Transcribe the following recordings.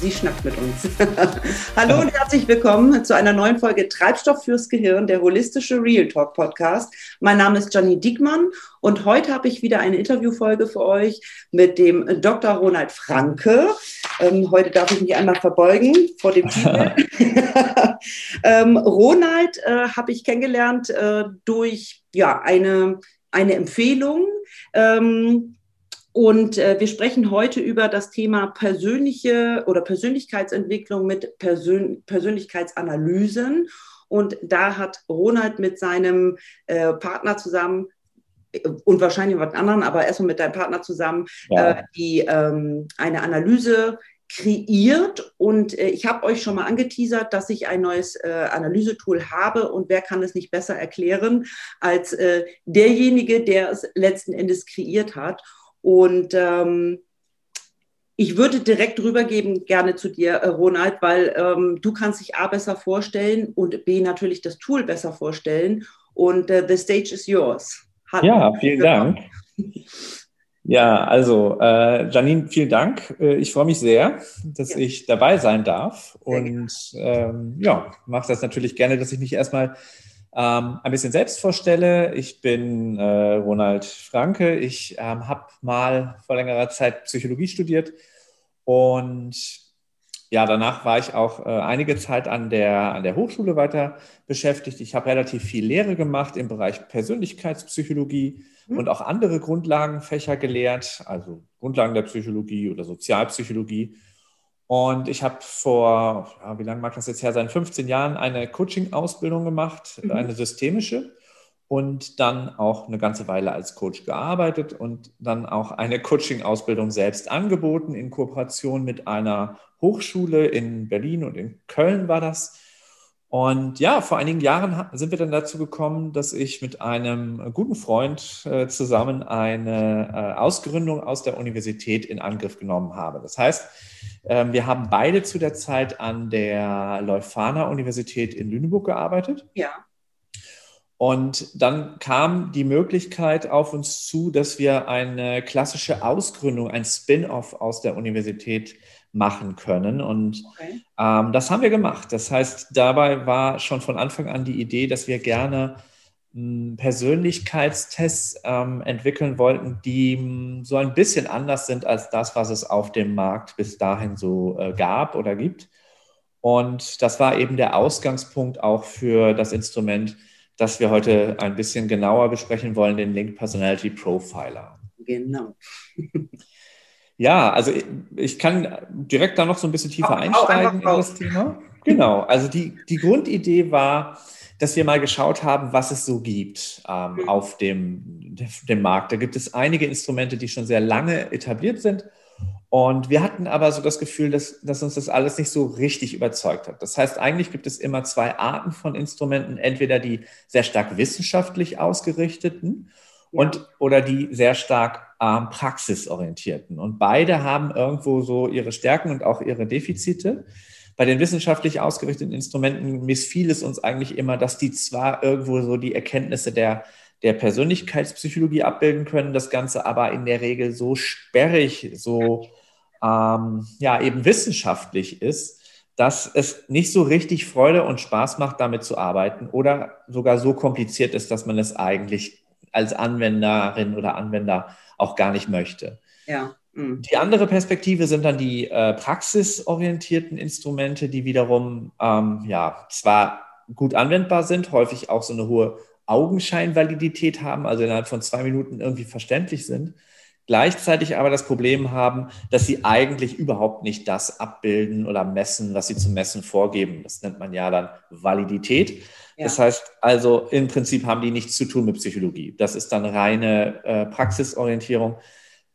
sie schnackt mit uns. Hallo und herzlich willkommen zu einer neuen Folge Treibstoff fürs Gehirn, der holistische Real Talk Podcast. Mein Name ist Janine Diekmann und heute habe ich wieder eine Interviewfolge für euch mit dem Dr. Ronald Franke. Ähm, heute darf ich mich einmal verbeugen vor dem Titel. ähm, Ronald äh, habe ich kennengelernt äh, durch ja, eine, eine Empfehlung. Ähm, und äh, wir sprechen heute über das Thema persönliche oder Persönlichkeitsentwicklung mit Persön Persönlichkeitsanalysen. Und da hat Ronald mit seinem äh, Partner zusammen äh, und wahrscheinlich mit anderen, aber erstmal mit deinem Partner zusammen, ja. äh, die ähm, eine Analyse kreiert. Und äh, ich habe euch schon mal angeteasert, dass ich ein neues äh, Analysetool habe. Und wer kann es nicht besser erklären als äh, derjenige, der es letzten Endes kreiert hat? Und ähm, ich würde direkt rübergeben gerne zu dir, äh, Ronald, weil ähm, du kannst dich A besser vorstellen und B natürlich das Tool besser vorstellen. Und äh, the stage is yours. Hallo. Ja, vielen Dank. Ja, also äh, Janine, vielen Dank. Äh, ich freue mich sehr, dass ja. ich dabei sein darf. Und ähm, ja, mache das natürlich gerne, dass ich mich erstmal ähm, ein bisschen selbst vorstelle. Ich bin äh, Ronald Franke. Ich ähm, habe mal vor längerer Zeit Psychologie studiert und ja, danach war ich auch äh, einige Zeit an der, an der Hochschule weiter beschäftigt. Ich habe relativ viel Lehre gemacht im Bereich Persönlichkeitspsychologie mhm. und auch andere Grundlagenfächer gelehrt, also Grundlagen der Psychologie oder Sozialpsychologie. Und ich habe vor, ja, wie lange mag das jetzt her sein, 15 Jahren eine Coaching-Ausbildung gemacht, mhm. eine systemische und dann auch eine ganze Weile als Coach gearbeitet und dann auch eine Coaching-Ausbildung selbst angeboten in Kooperation mit einer Hochschule in Berlin und in Köln war das. Und ja, vor einigen Jahren sind wir dann dazu gekommen, dass ich mit einem guten Freund äh, zusammen eine äh, Ausgründung aus der Universität in Angriff genommen habe. Das heißt, ähm, wir haben beide zu der Zeit an der Leuphana Universität in Lüneburg gearbeitet. Ja. Und dann kam die Möglichkeit auf uns zu, dass wir eine klassische Ausgründung, ein Spin-off aus der Universität machen können. Und okay. ähm, das haben wir gemacht. Das heißt, dabei war schon von Anfang an die Idee, dass wir gerne hm, Persönlichkeitstests ähm, entwickeln wollten, die hm, so ein bisschen anders sind als das, was es auf dem Markt bis dahin so äh, gab oder gibt. Und das war eben der Ausgangspunkt auch für das Instrument, das wir heute ein bisschen genauer besprechen wollen, den Link Personality Profiler. Genau. Ja, also ich kann direkt da noch so ein bisschen tiefer einsteigen in das Thema. Genau, also die, die Grundidee war, dass wir mal geschaut haben, was es so gibt ähm, mhm. auf dem, dem Markt. Da gibt es einige Instrumente, die schon sehr lange etabliert sind. Und wir hatten aber so das Gefühl, dass, dass uns das alles nicht so richtig überzeugt hat. Das heißt, eigentlich gibt es immer zwei Arten von Instrumenten. Entweder die sehr stark wissenschaftlich ausgerichteten und oder die sehr stark ähm, praxisorientierten. Und beide haben irgendwo so ihre Stärken und auch ihre Defizite. Bei den wissenschaftlich ausgerichteten Instrumenten missfiel es uns eigentlich immer, dass die zwar irgendwo so die Erkenntnisse der, der Persönlichkeitspsychologie abbilden können, das Ganze aber in der Regel so sperrig, so ähm, ja eben wissenschaftlich ist, dass es nicht so richtig Freude und Spaß macht, damit zu arbeiten oder sogar so kompliziert ist, dass man es eigentlich als Anwenderin oder Anwender auch gar nicht möchte. Ja. Mhm. Die andere Perspektive sind dann die äh, praxisorientierten Instrumente, die wiederum ähm, ja zwar gut anwendbar sind, häufig auch so eine hohe Augenscheinvalidität haben, also innerhalb von zwei Minuten irgendwie verständlich sind, gleichzeitig aber das Problem haben, dass sie eigentlich überhaupt nicht das abbilden oder messen, was sie zu messen vorgeben. Das nennt man ja dann Validität. Ja. Das heißt also, im Prinzip haben die nichts zu tun mit Psychologie. Das ist dann reine äh, Praxisorientierung.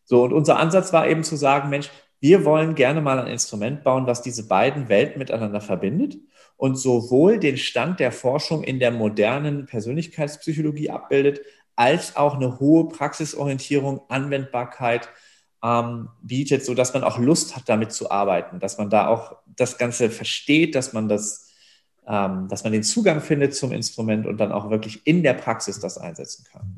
So, und unser Ansatz war eben zu sagen, Mensch, wir wollen gerne mal ein Instrument bauen, was diese beiden Welten miteinander verbindet und sowohl den Stand der Forschung in der modernen Persönlichkeitspsychologie abbildet, als auch eine hohe Praxisorientierung, Anwendbarkeit ähm, bietet, sodass man auch Lust hat, damit zu arbeiten, dass man da auch das Ganze versteht, dass man das ähm, dass man den Zugang findet zum Instrument und dann auch wirklich in der Praxis das einsetzen kann.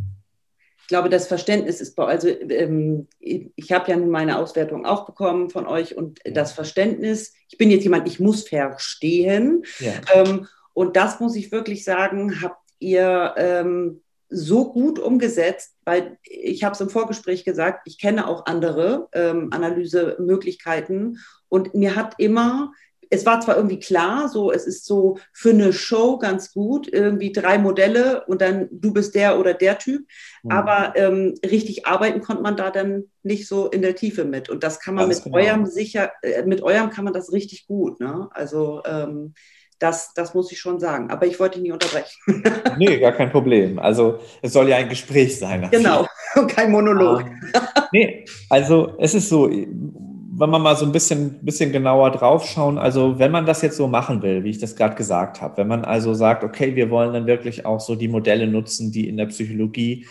glaube, das Verständnis ist, also ähm, ich habe ja nun meine Auswertung auch bekommen von euch und ja. das Verständnis, ich bin jetzt jemand, ich muss verstehen. Ja. Ähm, und das muss ich wirklich sagen, habt ihr ähm, so gut umgesetzt, weil ich habe es im Vorgespräch gesagt, ich kenne auch andere ähm, Analysemöglichkeiten und mir hat immer es war zwar irgendwie klar, so es ist so für eine Show ganz gut, irgendwie drei Modelle und dann du bist der oder der Typ, mhm. aber ähm, richtig arbeiten konnte man da dann nicht so in der Tiefe mit. Und das kann man ganz mit genau. eurem sicher, äh, mit eurem kann man das richtig gut. Ne? Also ähm, das, das muss ich schon sagen. Aber ich wollte dich nicht unterbrechen. nee, gar kein Problem. Also es soll ja ein Gespräch sein. Genau, und kein Monolog. Um, nee, also es ist so, wenn man mal so ein bisschen, bisschen genauer draufschauen, also wenn man das jetzt so machen will, wie ich das gerade gesagt habe, wenn man also sagt, okay, wir wollen dann wirklich auch so die Modelle nutzen, die in der Psychologie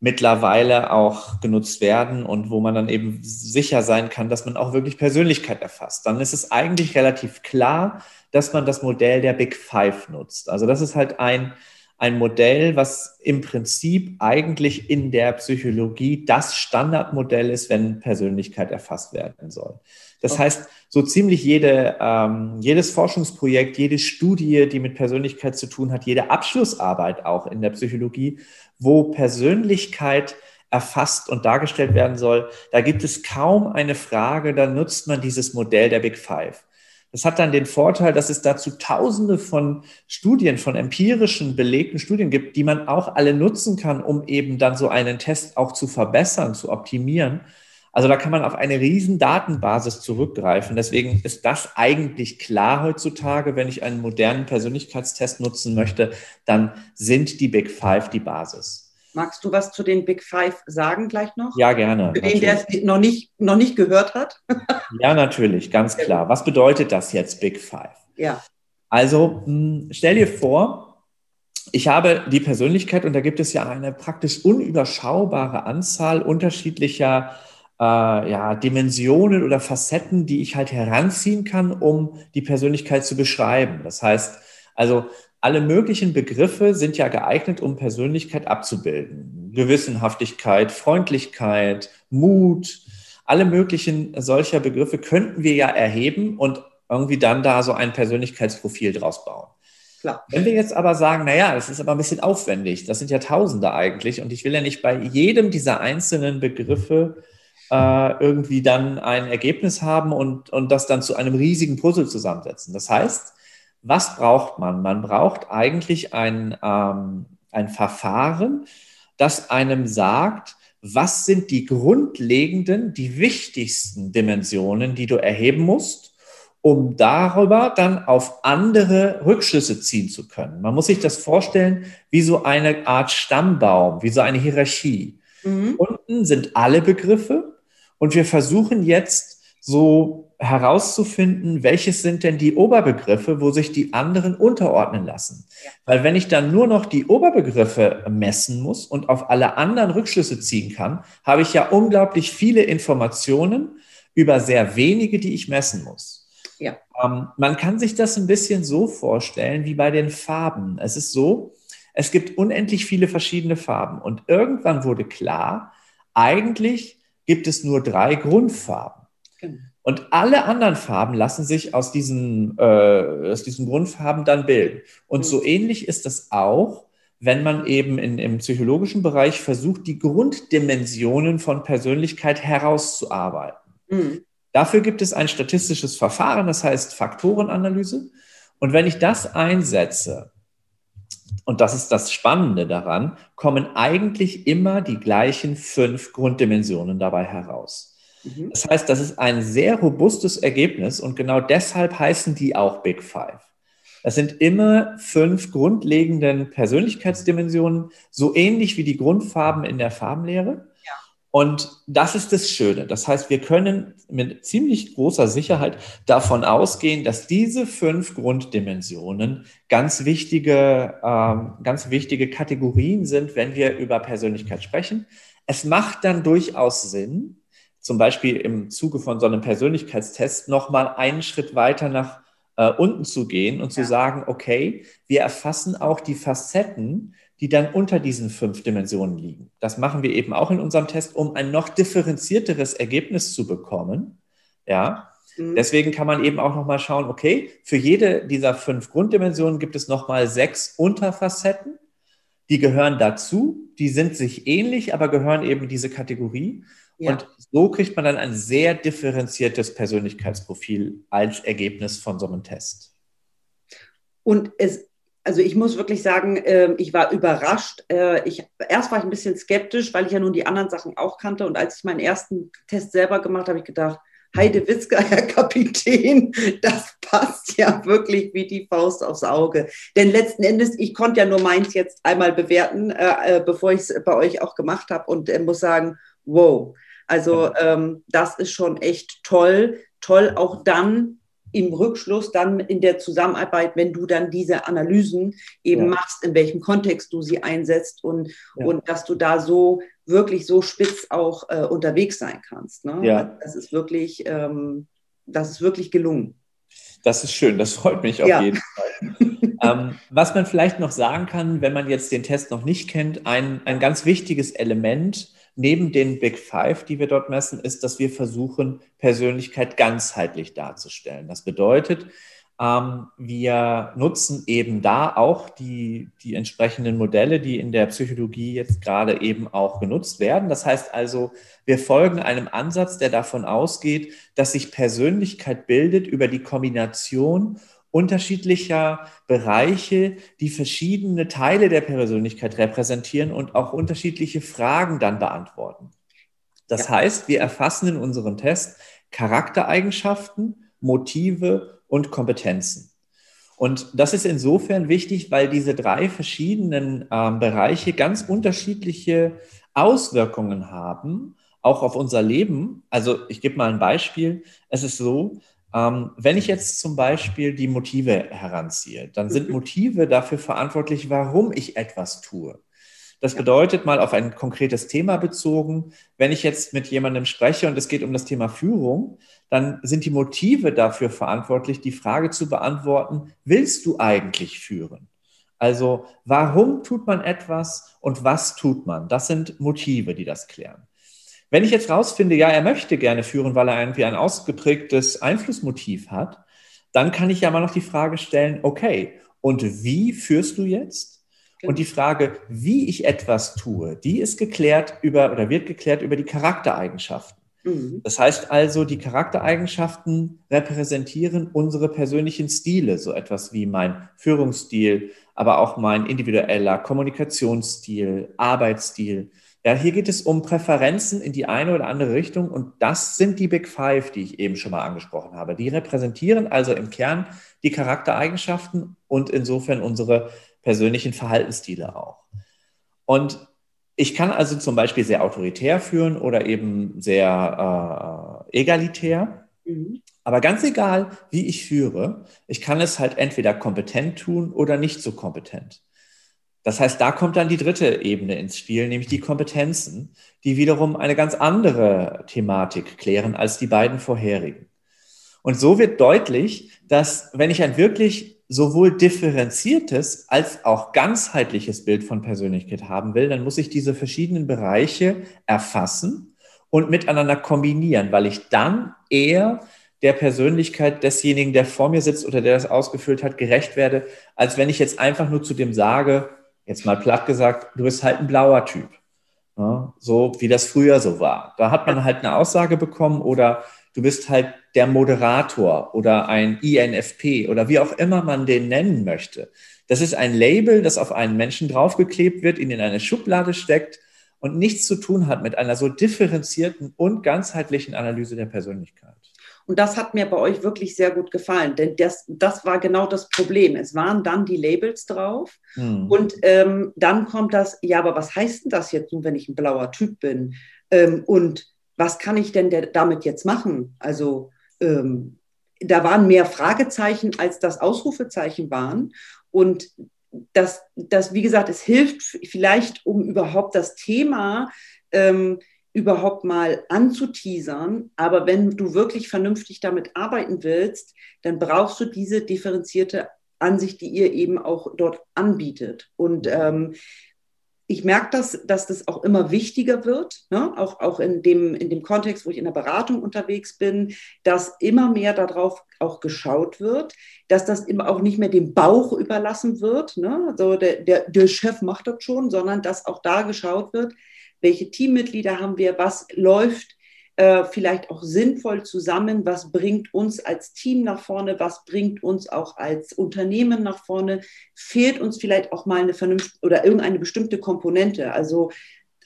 mittlerweile auch genutzt werden und wo man dann eben sicher sein kann, dass man auch wirklich Persönlichkeit erfasst, dann ist es eigentlich relativ klar, dass man das Modell der Big Five nutzt. Also das ist halt ein ein Modell, was im Prinzip eigentlich in der Psychologie das Standardmodell ist, wenn Persönlichkeit erfasst werden soll. Das okay. heißt, so ziemlich jede, ähm, jedes Forschungsprojekt, jede Studie, die mit Persönlichkeit zu tun hat, jede Abschlussarbeit auch in der Psychologie, wo Persönlichkeit erfasst und dargestellt werden soll, da gibt es kaum eine Frage, da nutzt man dieses Modell der Big Five. Das hat dann den Vorteil, dass es dazu tausende von Studien, von empirischen belegten Studien gibt, die man auch alle nutzen kann, um eben dann so einen Test auch zu verbessern, zu optimieren. Also da kann man auf eine riesen Datenbasis zurückgreifen. Deswegen ist das eigentlich klar heutzutage. Wenn ich einen modernen Persönlichkeitstest nutzen möchte, dann sind die Big Five die Basis. Magst du was zu den Big Five sagen gleich noch? Ja, gerne. Für den, der es noch nicht, noch nicht gehört hat. ja, natürlich, ganz klar. Was bedeutet das jetzt, Big Five? Ja. Also hm, stell dir vor, ich habe die Persönlichkeit und da gibt es ja eine praktisch unüberschaubare Anzahl unterschiedlicher äh, ja, Dimensionen oder Facetten, die ich halt heranziehen kann, um die Persönlichkeit zu beschreiben. Das heißt, also alle möglichen Begriffe sind ja geeignet, um Persönlichkeit abzubilden. Gewissenhaftigkeit, Freundlichkeit, Mut, alle möglichen solcher Begriffe könnten wir ja erheben und irgendwie dann da so ein Persönlichkeitsprofil draus bauen. Klar. Wenn wir jetzt aber sagen, naja, das ist aber ein bisschen aufwendig, das sind ja Tausende eigentlich und ich will ja nicht bei jedem dieser einzelnen Begriffe äh, irgendwie dann ein Ergebnis haben und, und das dann zu einem riesigen Puzzle zusammensetzen. Das heißt, was braucht man? Man braucht eigentlich ein, ähm, ein Verfahren, das einem sagt, was sind die grundlegenden, die wichtigsten Dimensionen, die du erheben musst, um darüber dann auf andere Rückschlüsse ziehen zu können. Man muss sich das vorstellen wie so eine Art Stammbaum, wie so eine Hierarchie. Mhm. Unten sind alle Begriffe und wir versuchen jetzt so herauszufinden, welches sind denn die Oberbegriffe, wo sich die anderen unterordnen lassen. Ja. Weil wenn ich dann nur noch die Oberbegriffe messen muss und auf alle anderen Rückschlüsse ziehen kann, habe ich ja unglaublich viele Informationen über sehr wenige, die ich messen muss. Ja. Ähm, man kann sich das ein bisschen so vorstellen wie bei den Farben. Es ist so, es gibt unendlich viele verschiedene Farben und irgendwann wurde klar, eigentlich gibt es nur drei Grundfarben. Genau. Und alle anderen Farben lassen sich aus diesen, äh, aus diesen Grundfarben dann bilden. Und so mhm. ähnlich ist das auch, wenn man eben in, im psychologischen Bereich versucht, die Grunddimensionen von Persönlichkeit herauszuarbeiten. Mhm. Dafür gibt es ein statistisches Verfahren, das heißt Faktorenanalyse. Und wenn ich das einsetze, und das ist das Spannende daran, kommen eigentlich immer die gleichen fünf Grunddimensionen dabei heraus. Mhm. Das heißt, das ist ein sehr robustes Ergebnis und genau deshalb heißen die auch Big Five. Das sind immer fünf grundlegenden Persönlichkeitsdimensionen, so ähnlich wie die Grundfarben in der Farbenlehre. Ja. Und das ist das Schöne. Das heißt, wir können mit ziemlich großer Sicherheit davon ausgehen, dass diese fünf Grunddimensionen ganz wichtige, ähm, ganz wichtige Kategorien sind, wenn wir über Persönlichkeit sprechen. Es macht dann durchaus Sinn, zum Beispiel im Zuge von so einem Persönlichkeitstest nochmal einen Schritt weiter nach äh, unten zu gehen und ja. zu sagen, okay, wir erfassen auch die Facetten, die dann unter diesen fünf Dimensionen liegen. Das machen wir eben auch in unserem Test, um ein noch differenzierteres Ergebnis zu bekommen. Ja, mhm. deswegen kann man eben auch noch mal schauen, okay, für jede dieser fünf Grunddimensionen gibt es noch mal sechs Unterfacetten. Die gehören dazu, die sind sich ähnlich, aber gehören eben in diese Kategorie. Ja. Und so kriegt man dann ein sehr differenziertes Persönlichkeitsprofil als Ergebnis von so einem Test. Und es, also ich muss wirklich sagen, äh, ich war überrascht. Äh, ich, erst war ich ein bisschen skeptisch, weil ich ja nun die anderen Sachen auch kannte. Und als ich meinen ersten Test selber gemacht habe, habe ich gedacht, Heide Witzka, Herr Kapitän, das passt ja wirklich wie die Faust aufs Auge. Denn letzten Endes, ich konnte ja nur meins jetzt einmal bewerten, äh, äh bevor ich es bei euch auch gemacht habe und muss sagen, wow. Also ähm, das ist schon echt toll. Toll auch dann im Rückschluss dann in der Zusammenarbeit, wenn du dann diese Analysen eben ja. machst, in welchem Kontext du sie einsetzt und, ja. und dass du da so wirklich so spitz auch äh, unterwegs sein kannst. Ne? Ja. Das ist wirklich, ähm, das ist wirklich gelungen. Das ist schön, das freut mich auf ja. jeden Fall. ähm, was man vielleicht noch sagen kann, wenn man jetzt den Test noch nicht kennt, ein, ein ganz wichtiges Element neben den Big Five, die wir dort messen, ist, dass wir versuchen, Persönlichkeit ganzheitlich darzustellen. Das bedeutet, ähm, wir nutzen eben da auch die, die entsprechenden Modelle, die in der Psychologie jetzt gerade eben auch genutzt werden. Das heißt also, wir folgen einem Ansatz, der davon ausgeht, dass sich Persönlichkeit bildet über die Kombination unterschiedlicher Bereiche, die verschiedene Teile der Persönlichkeit repräsentieren und auch unterschiedliche Fragen dann beantworten. Das ja. heißt, wir erfassen in unserem Test Charaktereigenschaften, Motive und Kompetenzen. Und das ist insofern wichtig, weil diese drei verschiedenen äh, Bereiche ganz unterschiedliche Auswirkungen haben, auch auf unser Leben. Also ich gebe mal ein Beispiel. Es ist so, ähm, wenn ich jetzt zum Beispiel die Motive heranziehe, dann sind mhm. Motive dafür verantwortlich, warum ich etwas tue. Das bedeutet mal auf ein konkretes Thema bezogen, wenn ich jetzt mit jemandem spreche und es geht um das Thema Führung, dann sind die Motive dafür verantwortlich, die Frage zu beantworten, willst du eigentlich führen? Also warum tut man etwas und was tut man? Das sind Motive, die das klären. Wenn ich jetzt rausfinde, ja, er möchte gerne führen, weil er irgendwie ein ausgeprägtes Einflussmotiv hat, dann kann ich ja mal noch die Frage stellen, okay, und wie führst du jetzt? Und die Frage, wie ich etwas tue, die ist geklärt über oder wird geklärt über die Charaktereigenschaften. Mhm. Das heißt also, die Charaktereigenschaften repräsentieren unsere persönlichen Stile, so etwas wie mein Führungsstil, aber auch mein individueller Kommunikationsstil, Arbeitsstil. Ja, hier geht es um Präferenzen in die eine oder andere Richtung und das sind die Big Five, die ich eben schon mal angesprochen habe. Die repräsentieren also im Kern die Charaktereigenschaften und insofern unsere persönlichen Verhaltensstile auch. Und ich kann also zum Beispiel sehr autoritär führen oder eben sehr äh, egalitär. Mhm. Aber ganz egal, wie ich führe, ich kann es halt entweder kompetent tun oder nicht so kompetent. Das heißt, da kommt dann die dritte Ebene ins Spiel, nämlich die Kompetenzen, die wiederum eine ganz andere Thematik klären als die beiden vorherigen. Und so wird deutlich, dass wenn ich ein wirklich sowohl differenziertes als auch ganzheitliches Bild von Persönlichkeit haben will, dann muss ich diese verschiedenen Bereiche erfassen und miteinander kombinieren, weil ich dann eher der Persönlichkeit desjenigen, der vor mir sitzt oder der das ausgefüllt hat, gerecht werde, als wenn ich jetzt einfach nur zu dem sage, jetzt mal platt gesagt, du bist halt ein blauer Typ. Ja, so wie das früher so war. Da hat man halt eine Aussage bekommen oder du bist halt der Moderator oder ein INFP oder wie auch immer man den nennen möchte. Das ist ein Label, das auf einen Menschen draufgeklebt wird, ihn in eine Schublade steckt und nichts zu tun hat mit einer so differenzierten und ganzheitlichen Analyse der Persönlichkeit. Und das hat mir bei euch wirklich sehr gut gefallen, denn das, das war genau das Problem. Es waren dann die Labels drauf hm. und ähm, dann kommt das, ja, aber was heißt denn das jetzt nun, wenn ich ein blauer Typ bin? Ähm, und was kann ich denn der, damit jetzt machen? Also ähm, da waren mehr Fragezeichen, als das Ausrufezeichen waren. Und das, das, wie gesagt, es hilft vielleicht, um überhaupt das Thema ähm, überhaupt mal anzuteasern. Aber wenn du wirklich vernünftig damit arbeiten willst, dann brauchst du diese differenzierte Ansicht, die ihr eben auch dort anbietet. Und ähm, ich merke das, dass das auch immer wichtiger wird, ne? auch, auch in, dem, in dem Kontext, wo ich in der Beratung unterwegs bin, dass immer mehr darauf auch geschaut wird, dass das immer auch nicht mehr dem Bauch überlassen wird. Ne? Also der, der, der Chef macht das schon, sondern dass auch da geschaut wird, welche Teammitglieder haben wir, was läuft äh, vielleicht auch sinnvoll zusammen, was bringt uns als Team nach vorne, was bringt uns auch als Unternehmen nach vorne, fehlt uns vielleicht auch mal eine vernünftige oder irgendeine bestimmte Komponente. Also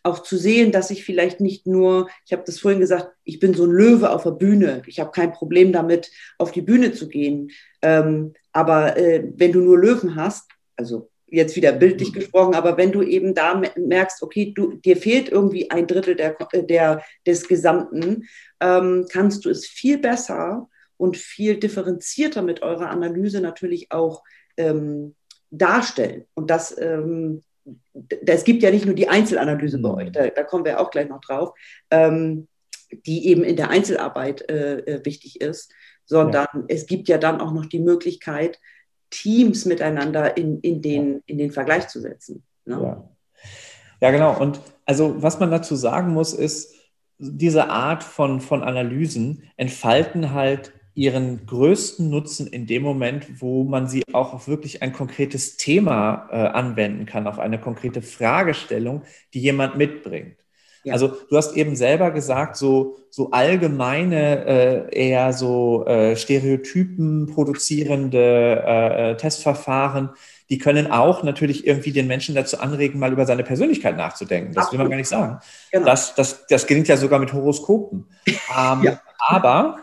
auch zu sehen, dass ich vielleicht nicht nur, ich habe das vorhin gesagt, ich bin so ein Löwe auf der Bühne. Ich habe kein Problem damit, auf die Bühne zu gehen. Ähm, aber äh, wenn du nur Löwen hast, also jetzt wieder bildlich mhm. gesprochen, aber wenn du eben da merkst, okay, du, dir fehlt irgendwie ein Drittel der, der, des Gesamten, ähm, kannst du es viel besser und viel differenzierter mit eurer Analyse natürlich auch ähm, darstellen. Und das, ähm, es gibt ja nicht nur die Einzelanalyse bei euch, mhm. da, da kommen wir auch gleich noch drauf, ähm, die eben in der Einzelarbeit äh, äh, wichtig ist, sondern ja. es gibt ja dann auch noch die Möglichkeit, Teams miteinander in, in, den, in den Vergleich zu setzen. Ne? Ja. ja, genau. Und also was man dazu sagen muss, ist, diese Art von, von Analysen entfalten halt ihren größten Nutzen in dem Moment, wo man sie auch auf wirklich ein konkretes Thema äh, anwenden kann, auf eine konkrete Fragestellung, die jemand mitbringt. Ja. Also du hast eben selber gesagt, so, so allgemeine, äh, eher so äh, Stereotypen produzierende äh, äh, Testverfahren, die können auch natürlich irgendwie den Menschen dazu anregen, mal über seine Persönlichkeit nachzudenken. Das will man gar nicht sagen. Genau. Das, das, das gelingt ja sogar mit Horoskopen. Ähm, ja. Aber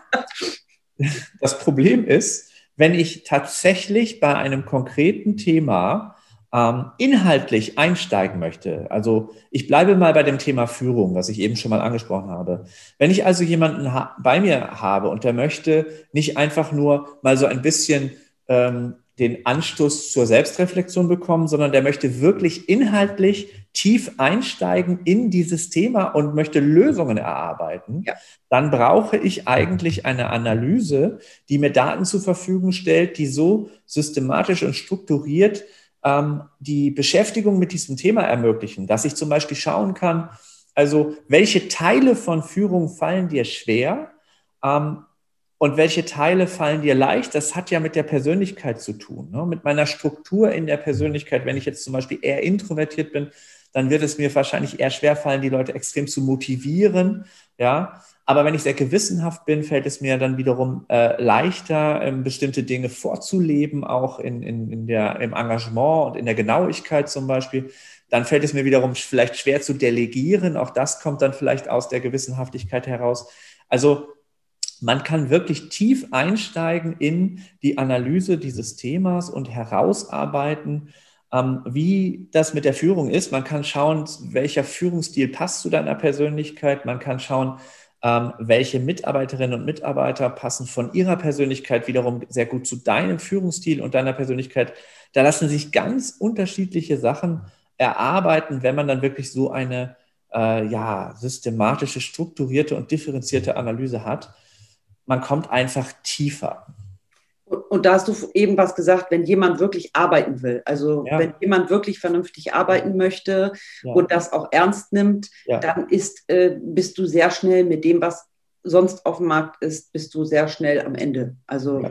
das Problem ist, wenn ich tatsächlich bei einem konkreten Thema ähm, inhaltlich einsteigen möchte, also ich bleibe mal bei dem Thema Führung, was ich eben schon mal angesprochen habe. Wenn ich also jemanden bei mir habe und der möchte nicht einfach nur mal so ein bisschen ähm, den Anstoß zur Selbstreflexion bekommen, sondern der möchte wirklich inhaltlich tief einsteigen in dieses Thema und möchte Lösungen erarbeiten, ja. dann brauche ich eigentlich eine Analyse, die mir Daten zur Verfügung stellt, die so systematisch und strukturiert ähm, die Beschäftigung mit diesem Thema ermöglichen, dass ich zum Beispiel schauen kann, also welche Teile von Führung fallen dir schwer ähm, und welche Teile fallen dir leicht. Das hat ja mit der Persönlichkeit zu tun, ne? mit meiner Struktur in der Persönlichkeit. Wenn ich jetzt zum Beispiel eher introvertiert bin, dann wird es mir wahrscheinlich eher schwer fallen, die Leute extrem zu motivieren. Ja, aber wenn ich sehr gewissenhaft bin, fällt es mir dann wiederum äh, leichter, ähm, bestimmte Dinge vorzuleben, auch in, in, in der, im Engagement und in der Genauigkeit zum Beispiel. Dann fällt es mir wiederum vielleicht schwer zu delegieren. Auch das kommt dann vielleicht aus der Gewissenhaftigkeit heraus. Also man kann wirklich tief einsteigen in die Analyse dieses Themas und herausarbeiten, ähm, wie das mit der Führung ist. Man kann schauen, welcher Führungsstil passt zu deiner Persönlichkeit. Man kann schauen, ähm, welche Mitarbeiterinnen und Mitarbeiter passen von ihrer Persönlichkeit wiederum sehr gut zu deinem Führungsstil und deiner Persönlichkeit. Da lassen sich ganz unterschiedliche Sachen erarbeiten, wenn man dann wirklich so eine äh, ja, systematische, strukturierte und differenzierte Analyse hat. Man kommt einfach tiefer. Und da hast du eben was gesagt, wenn jemand wirklich arbeiten will, also ja. wenn jemand wirklich vernünftig arbeiten möchte ja. und das auch ernst nimmt, ja. dann ist, äh, bist du sehr schnell mit dem, was sonst auf dem Markt ist, bist du sehr schnell am Ende. Also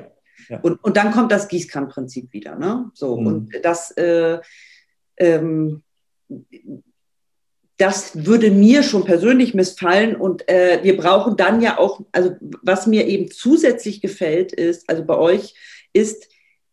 Und, und dann kommt das Gießkannenprinzip wieder. Ne? So, mhm. und das äh, ähm, das würde mir schon persönlich missfallen und äh, wir brauchen dann ja auch, also was mir eben zusätzlich gefällt ist, also bei euch ist,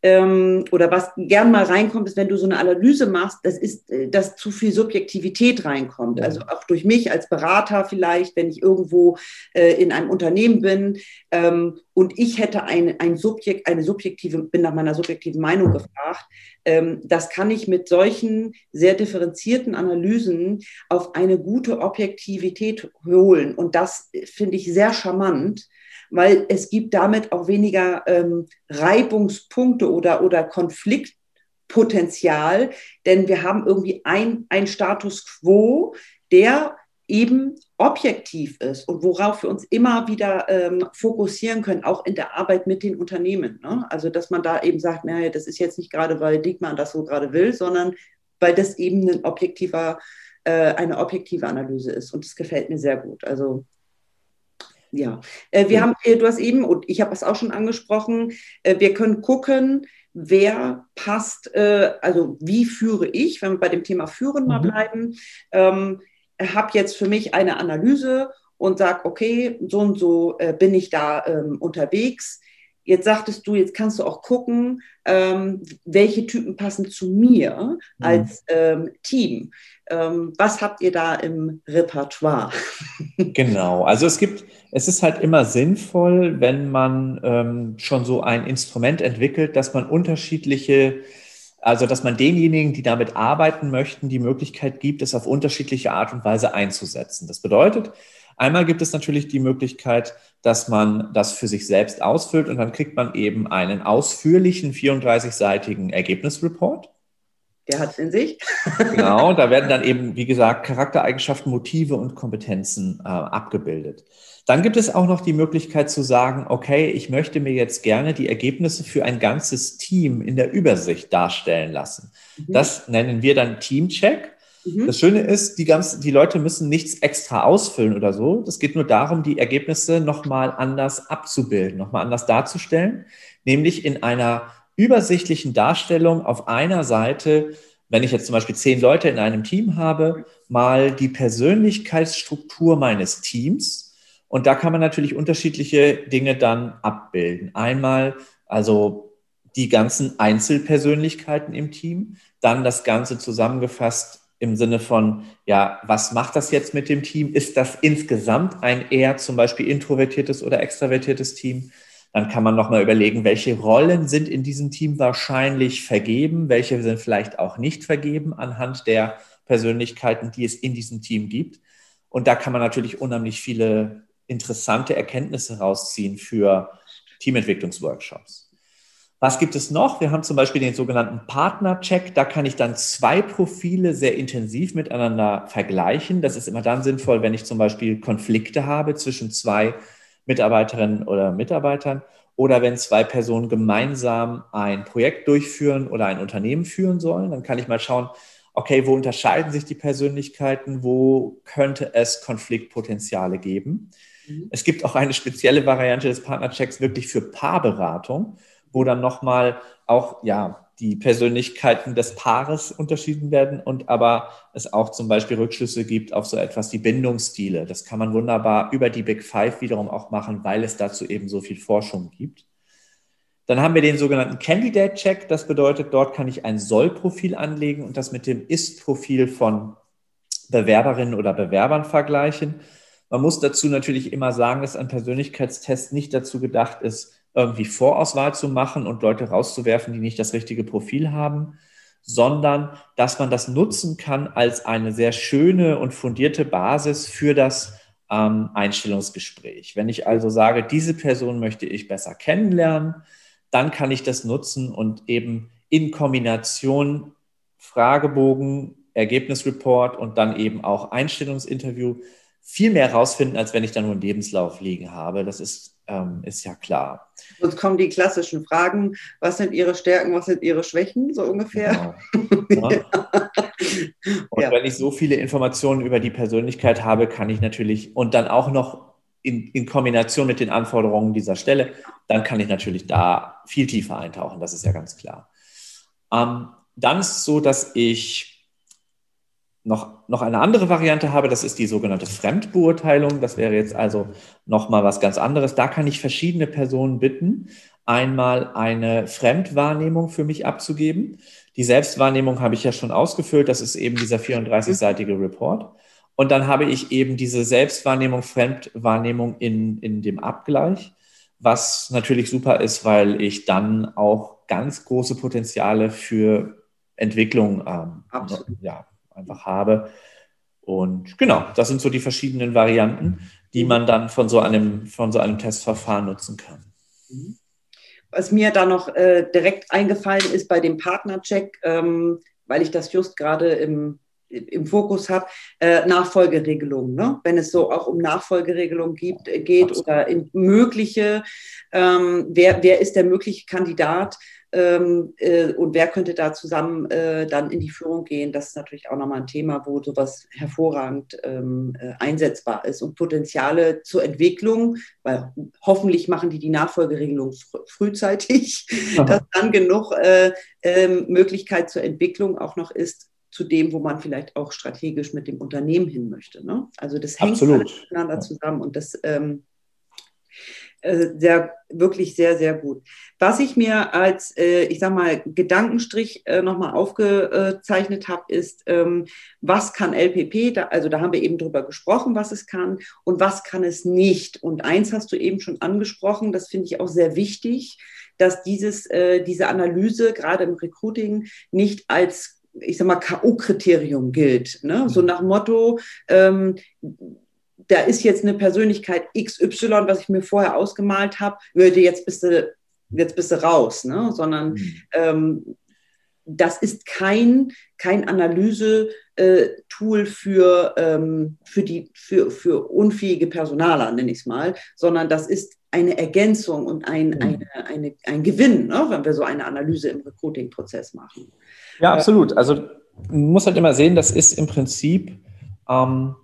ähm, oder was gern mal reinkommt, ist, wenn du so eine Analyse machst, das ist, äh, dass zu viel Subjektivität reinkommt. Also auch durch mich als Berater vielleicht, wenn ich irgendwo äh, in einem Unternehmen bin ähm, und ich hätte ein, ein Subjekt, eine subjektive, bin nach meiner subjektiven Meinung gefragt, ähm, das kann ich mit solchen sehr differenzierten Analysen auf eine gute Objektivität holen. Und das finde ich sehr charmant weil es gibt damit auch weniger ähm, Reibungspunkte oder, oder Konfliktpotenzial, denn wir haben irgendwie ein, ein Status quo, der eben objektiv ist und worauf wir uns immer wieder ähm, fokussieren können, auch in der Arbeit mit den Unternehmen. Ne? Also, dass man da eben sagt, naja, das ist jetzt nicht gerade, weil Diekmann das so gerade will, sondern weil das eben ein objektiver, äh, eine objektive Analyse ist. Und das gefällt mir sehr gut. Also ja, äh, wir ja. haben, äh, du hast eben, und ich habe es auch schon angesprochen, äh, wir können gucken, wer passt, also wie führe ich, wenn wir bei dem Thema Führen mhm. mal bleiben, ähm, habe jetzt für mich eine Analyse und sage, okay, so und so bin ich da ähm, unterwegs. Jetzt sagtest du, jetzt kannst du auch gucken, ähm, welche Typen passen zu mir mhm. als ähm, Team. Ähm, was habt ihr da im Repertoire? Genau, also es gibt, es ist halt immer sinnvoll, wenn man ähm, schon so ein Instrument entwickelt, dass man unterschiedliche also, dass man denjenigen, die damit arbeiten möchten, die Möglichkeit gibt, es auf unterschiedliche Art und Weise einzusetzen. Das bedeutet, einmal gibt es natürlich die Möglichkeit, dass man das für sich selbst ausfüllt und dann kriegt man eben einen ausführlichen 34-seitigen Ergebnisreport. Der hat es in sich. genau, da werden dann eben, wie gesagt, Charaktereigenschaften, Motive und Kompetenzen äh, abgebildet. Dann gibt es auch noch die Möglichkeit zu sagen, okay, ich möchte mir jetzt gerne die Ergebnisse für ein ganzes Team in der Übersicht darstellen lassen. Mhm. Das nennen wir dann Teamcheck. Mhm. Das Schöne ist, die, ganz, die Leute müssen nichts extra ausfüllen oder so. Es geht nur darum, die Ergebnisse nochmal anders abzubilden, nochmal anders darzustellen, nämlich in einer übersichtlichen Darstellung auf einer Seite, wenn ich jetzt zum Beispiel zehn Leute in einem Team habe, mal die Persönlichkeitsstruktur meines Teams. Und da kann man natürlich unterschiedliche Dinge dann abbilden. Einmal also die ganzen Einzelpersönlichkeiten im Team, dann das Ganze zusammengefasst im Sinne von, ja, was macht das jetzt mit dem Team? Ist das insgesamt ein eher zum Beispiel introvertiertes oder extravertiertes Team? Dann kann man nochmal überlegen, welche Rollen sind in diesem Team wahrscheinlich vergeben, welche sind vielleicht auch nicht vergeben anhand der Persönlichkeiten, die es in diesem Team gibt. Und da kann man natürlich unheimlich viele interessante Erkenntnisse rausziehen für Teamentwicklungsworkshops. Was gibt es noch? Wir haben zum Beispiel den sogenannten Partner-Check. Da kann ich dann zwei Profile sehr intensiv miteinander vergleichen. Das ist immer dann sinnvoll, wenn ich zum Beispiel Konflikte habe zwischen zwei Mitarbeiterinnen oder Mitarbeitern oder wenn zwei Personen gemeinsam ein Projekt durchführen oder ein Unternehmen führen sollen, dann kann ich mal schauen, okay, wo unterscheiden sich die Persönlichkeiten, wo könnte es Konfliktpotenziale geben. Mhm. Es gibt auch eine spezielle Variante des Partnerchecks wirklich für Paarberatung, wo dann nochmal auch, ja, die Persönlichkeiten des Paares unterschieden werden und aber es auch zum Beispiel Rückschlüsse gibt auf so etwas wie Bindungsstile. Das kann man wunderbar über die Big Five wiederum auch machen, weil es dazu eben so viel Forschung gibt. Dann haben wir den sogenannten Candidate Check. Das bedeutet, dort kann ich ein Soll-Profil anlegen und das mit dem Ist-Profil von Bewerberinnen oder Bewerbern vergleichen. Man muss dazu natürlich immer sagen, dass ein Persönlichkeitstest nicht dazu gedacht ist, irgendwie Vorauswahl zu machen und Leute rauszuwerfen, die nicht das richtige Profil haben, sondern dass man das nutzen kann als eine sehr schöne und fundierte Basis für das ähm, Einstellungsgespräch. Wenn ich also sage, diese Person möchte ich besser kennenlernen, dann kann ich das nutzen und eben in Kombination Fragebogen, Ergebnisreport und dann eben auch Einstellungsinterview viel mehr rausfinden, als wenn ich da nur einen Lebenslauf liegen habe. Das ist ähm, ist ja klar. Sonst kommen die klassischen Fragen, was sind Ihre Stärken, was sind Ihre Schwächen, so ungefähr. Genau. Ja. Und ja. wenn ich so viele Informationen über die Persönlichkeit habe, kann ich natürlich und dann auch noch in, in Kombination mit den Anforderungen dieser Stelle, dann kann ich natürlich da viel tiefer eintauchen, das ist ja ganz klar. Ähm, dann ist es so, dass ich noch, noch eine andere Variante habe, das ist die sogenannte Fremdbeurteilung. Das wäre jetzt also nochmal was ganz anderes. Da kann ich verschiedene Personen bitten, einmal eine Fremdwahrnehmung für mich abzugeben. Die Selbstwahrnehmung habe ich ja schon ausgefüllt. Das ist eben dieser 34-seitige Report. Und dann habe ich eben diese Selbstwahrnehmung, Fremdwahrnehmung in, in dem Abgleich, was natürlich super ist, weil ich dann auch ganz große Potenziale für Entwicklung ähm, ja, einfach habe. Und genau, das sind so die verschiedenen Varianten, die man dann von so einem, von so einem Testverfahren nutzen kann. Was mir da noch äh, direkt eingefallen ist bei dem Partnercheck, ähm, weil ich das just gerade im, im Fokus habe, äh, Nachfolgeregelungen. Ne? Wenn es so auch um Nachfolgeregelungen gibt, äh, geht Absolut. oder in mögliche, ähm, wer, wer ist der mögliche Kandidat, ähm, äh, und wer könnte da zusammen äh, dann in die Führung gehen. Das ist natürlich auch nochmal ein Thema, wo sowas hervorragend ähm, äh, einsetzbar ist und Potenziale zur Entwicklung, weil hoffentlich machen die die Nachfolgeregelung fr frühzeitig, Aha. dass dann genug äh, ähm, Möglichkeit zur Entwicklung auch noch ist, zu dem, wo man vielleicht auch strategisch mit dem Unternehmen hin möchte. Ne? Also das hängt miteinander zusammen und das ähm, äh, sehr, wirklich sehr, sehr gut. Was ich mir als, äh, ich sag mal, Gedankenstrich äh, nochmal aufgezeichnet habe, ist, ähm, was kann LPP, also da haben wir eben drüber gesprochen, was es kann und was kann es nicht. Und eins hast du eben schon angesprochen, das finde ich auch sehr wichtig, dass dieses, äh, diese Analyse gerade im Recruiting nicht als ich sag mal, K.O.-Kriterium gilt. Ne? So nach Motto, ähm, da ist jetzt eine Persönlichkeit XY, was ich mir vorher ausgemalt habe, würde jetzt bist du, jetzt bist du raus, ne? sondern mhm. ähm, das ist kein, kein Analyse-Tool für, ähm, für, die, für, für unfähige Personaler, nenne ich es mal, sondern das ist eine Ergänzung und ein, mhm. eine, eine, ein Gewinn, ne? wenn wir so eine Analyse im Recruiting-Prozess machen. Ja, absolut. Also man muss halt immer sehen, das ist im Prinzip, ähm,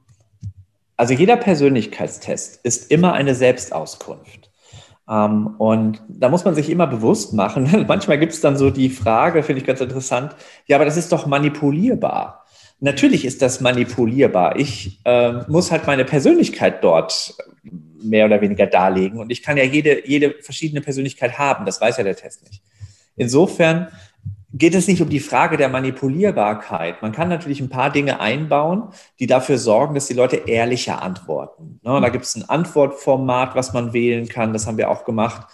also jeder Persönlichkeitstest ist immer eine Selbstauskunft. Ähm, und da muss man sich immer bewusst machen. Manchmal gibt es dann so die Frage, finde ich ganz interessant, ja, aber das ist doch manipulierbar. Natürlich ist das manipulierbar. Ich äh, muss halt meine Persönlichkeit dort mehr oder weniger darlegen und ich kann ja jede, jede verschiedene Persönlichkeit haben. Das weiß ja der Test nicht. Insofern geht es nicht um die Frage der Manipulierbarkeit. Man kann natürlich ein paar Dinge einbauen, die dafür sorgen, dass die Leute ehrlicher antworten. Ne, da gibt es ein Antwortformat, was man wählen kann. Das haben wir auch gemacht.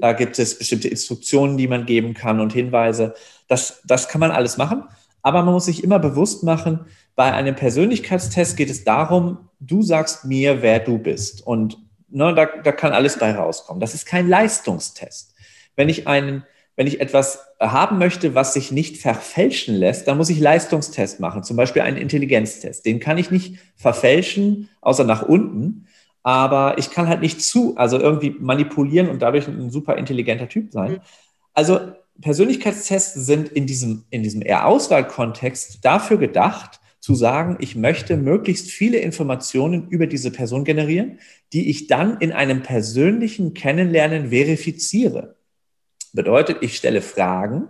Da gibt es bestimmte Instruktionen, die man geben kann und Hinweise. Das, das kann man alles machen. Aber man muss sich immer bewusst machen, bei einem Persönlichkeitstest geht es darum, du sagst mir, wer du bist. Und ne, da, da kann alles bei rauskommen. Das ist kein Leistungstest. Wenn ich einen wenn ich etwas haben möchte, was sich nicht verfälschen lässt, dann muss ich Leistungstest machen, zum Beispiel einen Intelligenztest. Den kann ich nicht verfälschen, außer nach unten, aber ich kann halt nicht zu, also irgendwie manipulieren und dadurch ein super intelligenter Typ sein. Mhm. Also Persönlichkeitstests sind in diesem, in diesem eher Auswahlkontext dafür gedacht, zu sagen, ich möchte möglichst viele Informationen über diese Person generieren, die ich dann in einem persönlichen Kennenlernen verifiziere. Bedeutet, ich stelle Fragen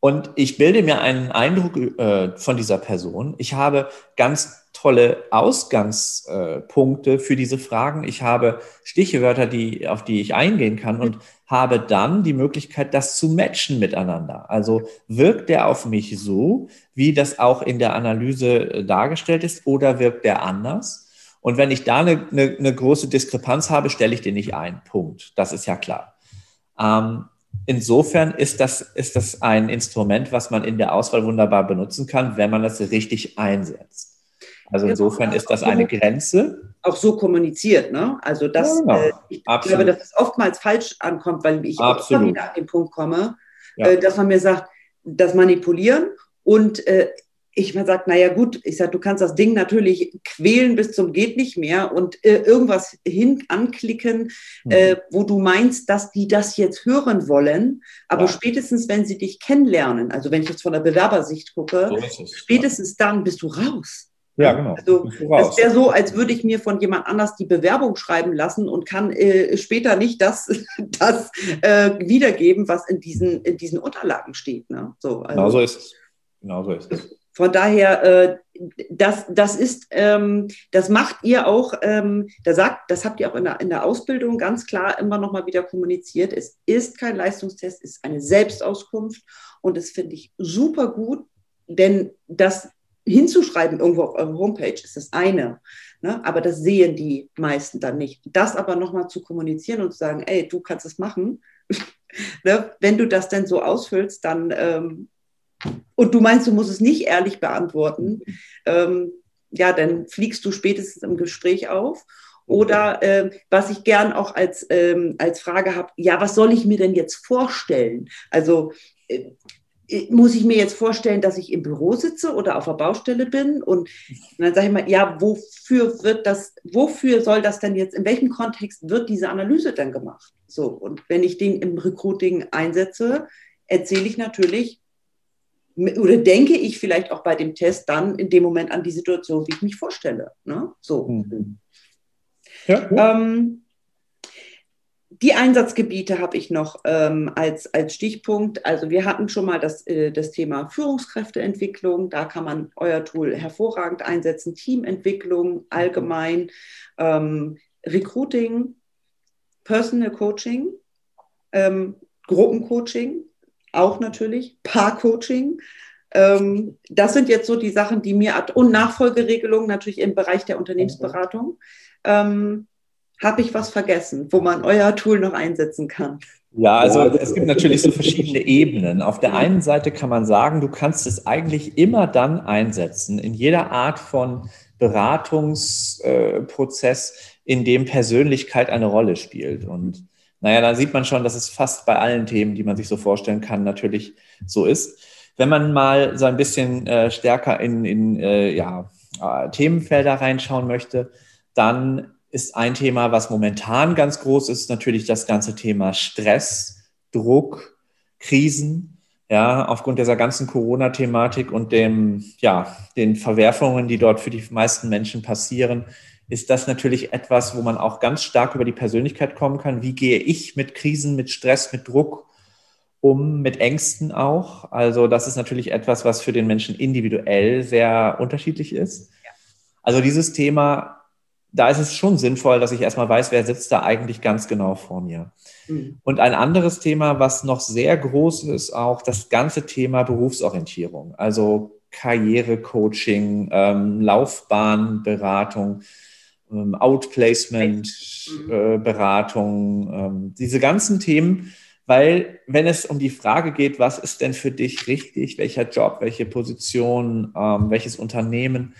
und ich bilde mir einen Eindruck äh, von dieser Person. Ich habe ganz tolle Ausgangspunkte für diese Fragen. Ich habe Stichwörter, die, auf die ich eingehen kann und habe dann die Möglichkeit, das zu matchen miteinander. Also wirkt der auf mich so, wie das auch in der Analyse äh, dargestellt ist, oder wirkt der anders? Und wenn ich da eine, eine, eine große Diskrepanz habe, stelle ich den nicht ein. Punkt. Das ist ja klar. Ähm, insofern ist das, ist das ein Instrument, was man in der Auswahl wunderbar benutzen kann, wenn man das richtig einsetzt. Also insofern ist das eine Grenze. Auch so kommuniziert, ne? Also das, ja, äh, ich Absolut. glaube, dass es oftmals falsch ankommt, weil ich auch immer wieder an den Punkt komme, ja. äh, dass man mir sagt, das Manipulieren und äh, ich mir sagt, naja gut, ich sage, du kannst das Ding natürlich quälen bis zum geht nicht mehr und äh, irgendwas hin anklicken, mhm. äh, wo du meinst, dass die das jetzt hören wollen, aber ja. spätestens, wenn sie dich kennenlernen, also wenn ich jetzt von der Bewerbersicht gucke, so es, spätestens ja. dann bist du raus. Ja, genau. Also es wäre so, als würde ich mir von jemand anders die Bewerbung schreiben lassen und kann äh, später nicht das, das äh, wiedergeben, was in diesen, in diesen Unterlagen steht. Ne? So, also, genau so ist es. Genau so ist es. Von daher, äh, das, das ist, ähm, das macht ihr auch, ähm, da sagt, das habt ihr auch in der, in der Ausbildung ganz klar immer noch mal wieder kommuniziert. Es ist kein Leistungstest, es ist eine Selbstauskunft und das finde ich super gut, denn das hinzuschreiben irgendwo auf eurer Homepage ist das eine, ne? aber das sehen die meisten dann nicht. Das aber noch mal zu kommunizieren und zu sagen, ey, du kannst es machen, ne? wenn du das denn so ausfüllst, dann ähm, und du meinst, du musst es nicht ehrlich beantworten, ähm, ja, dann fliegst du spätestens im Gespräch auf. Oder äh, was ich gern auch als, ähm, als Frage habe, ja, was soll ich mir denn jetzt vorstellen? Also äh, äh, muss ich mir jetzt vorstellen, dass ich im Büro sitze oder auf der Baustelle bin? Und dann sage ich mal, ja, wofür wird das, wofür soll das denn jetzt, in welchem Kontext wird diese Analyse dann gemacht? So, und wenn ich den im Recruiting einsetze, erzähle ich natürlich oder denke ich vielleicht auch bei dem Test dann in dem Moment an die Situation, wie ich mich vorstelle. Ne? So. Mhm. Ja, ja. Ähm, die Einsatzgebiete habe ich noch ähm, als, als Stichpunkt. Also wir hatten schon mal das, äh, das Thema Führungskräfteentwicklung. Da kann man euer Tool hervorragend einsetzen. Teamentwicklung allgemein, ähm, Recruiting, Personal Coaching, ähm, Gruppencoaching, auch natürlich, Paarcoaching. Ähm, das sind jetzt so die Sachen, die mir und Nachfolgeregelungen natürlich im Bereich der Unternehmensberatung. Ähm, habe ich was vergessen, wo man euer Tool noch einsetzen kann? Ja, also es gibt natürlich so verschiedene Ebenen. Auf der einen Seite kann man sagen, du kannst es eigentlich immer dann einsetzen, in jeder Art von Beratungsprozess, in dem Persönlichkeit eine Rolle spielt. Und naja, da sieht man schon, dass es fast bei allen Themen, die man sich so vorstellen kann, natürlich so ist. Wenn man mal so ein bisschen äh, stärker in, in äh, ja, äh, Themenfelder reinschauen möchte, dann ist ein Thema, was momentan ganz groß ist, natürlich das ganze Thema Stress, Druck, Krisen. Ja, aufgrund dieser ganzen Corona-Thematik und dem, ja, den Verwerfungen, die dort für die meisten Menschen passieren, ist das natürlich etwas, wo man auch ganz stark über die Persönlichkeit kommen kann. Wie gehe ich mit Krisen, mit Stress, mit Druck um, mit Ängsten auch? Also das ist natürlich etwas, was für den Menschen individuell sehr unterschiedlich ist. Also dieses Thema da ist es schon sinnvoll, dass ich erstmal weiß, wer sitzt da eigentlich ganz genau vor mir. Mhm. Und ein anderes Thema, was noch sehr groß ist, auch das ganze Thema Berufsorientierung, also Karrierecoaching, ähm, Laufbahnberatung, Outplacement-Beratung, mhm. äh, ähm, diese ganzen Themen, weil wenn es um die Frage geht, was ist denn für dich richtig, welcher Job, welche Position, ähm, welches Unternehmen,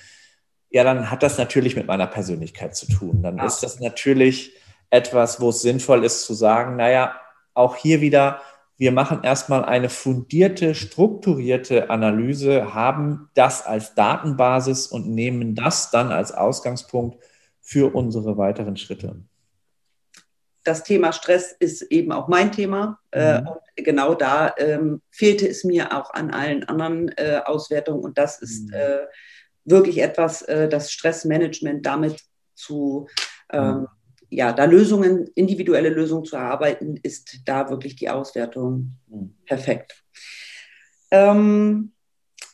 ja, dann hat das natürlich mit meiner Persönlichkeit zu tun. Dann ist das natürlich etwas, wo es sinnvoll ist zu sagen, naja, auch hier wieder, wir machen erstmal eine fundierte, strukturierte Analyse, haben das als Datenbasis und nehmen das dann als Ausgangspunkt für unsere weiteren Schritte. Das Thema Stress ist eben auch mein Thema. Äh, mhm. und genau da ähm, fehlte es mir auch an allen anderen äh, Auswertungen. Und das ist mhm. äh, wirklich etwas, äh, das Stressmanagement damit zu, ähm, ja, da Lösungen, individuelle Lösungen zu erarbeiten, ist da wirklich die Auswertung mhm. perfekt. Ähm,